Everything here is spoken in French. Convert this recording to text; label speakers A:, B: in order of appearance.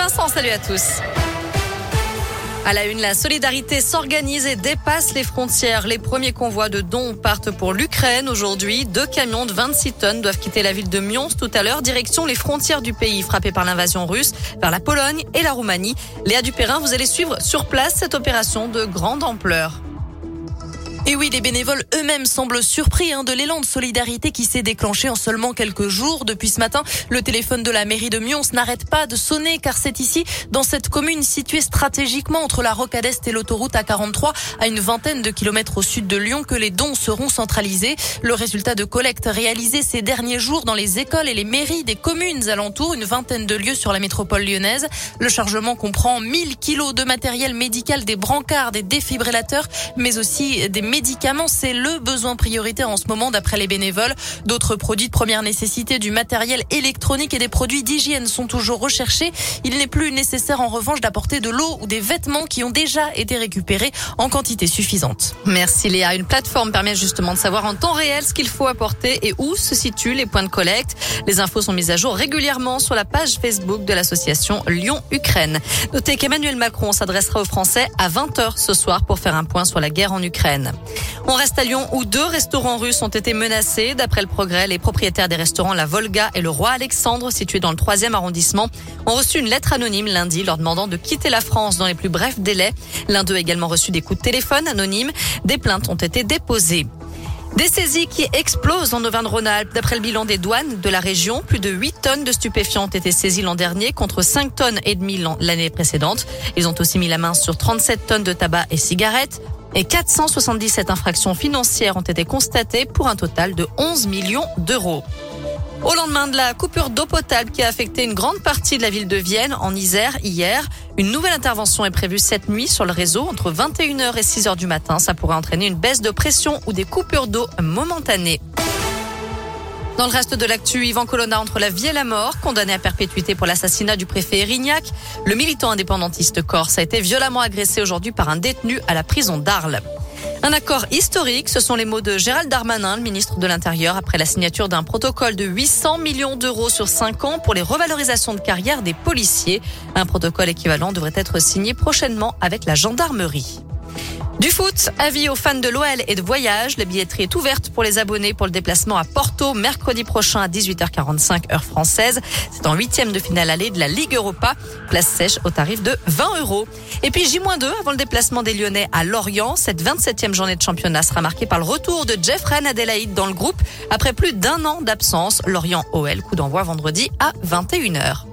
A: Vincent, salut à tous. À la une, la solidarité s'organise et dépasse les frontières. Les premiers convois de dons partent pour l'Ukraine aujourd'hui. Deux camions de 26 tonnes doivent quitter la ville de Mions tout à l'heure, direction les frontières du pays frappé par l'invasion russe, vers la Pologne et la Roumanie. Léa Dupérin, vous allez suivre sur place cette opération de grande ampleur.
B: Et oui, les bénévoles eux-mêmes semblent surpris hein, de l'élan de solidarité qui s'est déclenché en seulement quelques jours. Depuis ce matin, le téléphone de la mairie de Mions n'arrête pas de sonner car c'est ici, dans cette commune située stratégiquement entre la Rocade Est et l'autoroute A43, à une vingtaine de kilomètres au sud de Lyon, que les dons seront centralisés. Le résultat de collecte réalisé ces derniers jours dans les écoles et les mairies des communes alentours, une vingtaine de lieux sur la métropole lyonnaise. Le chargement comprend 1000 kilos de matériel médical, des brancards, des défibrillateurs, mais aussi des médicaments, c'est le besoin prioritaire en ce moment d'après les bénévoles. D'autres produits de première nécessité, du matériel électronique et des produits d'hygiène sont toujours recherchés. Il n'est plus nécessaire en revanche d'apporter de l'eau ou des vêtements qui ont déjà été récupérés en quantité suffisante.
A: Merci Léa. Une plateforme permet justement de savoir en temps réel ce qu'il faut apporter et où se situent les points de collecte. Les infos sont mises à jour régulièrement sur la page Facebook de l'association Lyon-Ukraine. Notez qu'Emmanuel Macron s'adressera aux Français à 20h ce soir pour faire un point sur la guerre en Ukraine. On reste à Lyon où deux restaurants russes ont été menacés. D'après le progrès, les propriétaires des restaurants La Volga et le Roi Alexandre, situés dans le troisième arrondissement, ont reçu une lettre anonyme lundi leur demandant de quitter la France dans les plus brefs délais. L'un d'eux a également reçu des coups de téléphone anonymes. Des plaintes ont été déposées. Des saisies qui explosent en Auvergne-Rhône-Alpes. D'après le bilan des douanes de la région, plus de 8 tonnes de stupéfiants ont été saisies l'an dernier contre 5 tonnes et demie l'année précédente. Ils ont aussi mis la main sur 37 tonnes de tabac et cigarettes et 477 infractions financières ont été constatées pour un total de 11 millions d'euros. Au lendemain de la coupure d'eau potable qui a affecté une grande partie de la ville de Vienne en Isère hier, une nouvelle intervention est prévue cette nuit sur le réseau entre 21h et 6h du matin. Ça pourrait entraîner une baisse de pression ou des coupures d'eau momentanées. Dans le reste de l'actu, Yvan Colonna entre la vie et la mort, condamné à perpétuité pour l'assassinat du préfet Erignac. Le militant indépendantiste corse a été violemment agressé aujourd'hui par un détenu à la prison d'Arles. Un accord historique, ce sont les mots de Gérald Darmanin, le ministre de l'Intérieur, après la signature d'un protocole de 800 millions d'euros sur 5 ans pour les revalorisations de carrière des policiers. Un protocole équivalent devrait être signé prochainement avec la gendarmerie. Du foot, avis aux fans de l'OL et de voyage. La billetterie est ouverte pour les abonnés pour le déplacement à Porto mercredi prochain à 18h45 heure française. C'est en huitième de finale allée de la Ligue Europa. Place sèche au tarif de 20 euros. Et puis J-2 avant le déplacement des Lyonnais à Lorient. Cette 27e journée de championnat sera marquée par le retour de Jeffrey Adelaide dans le groupe après plus d'un an d'absence. Lorient OL, coup d'envoi vendredi à 21h.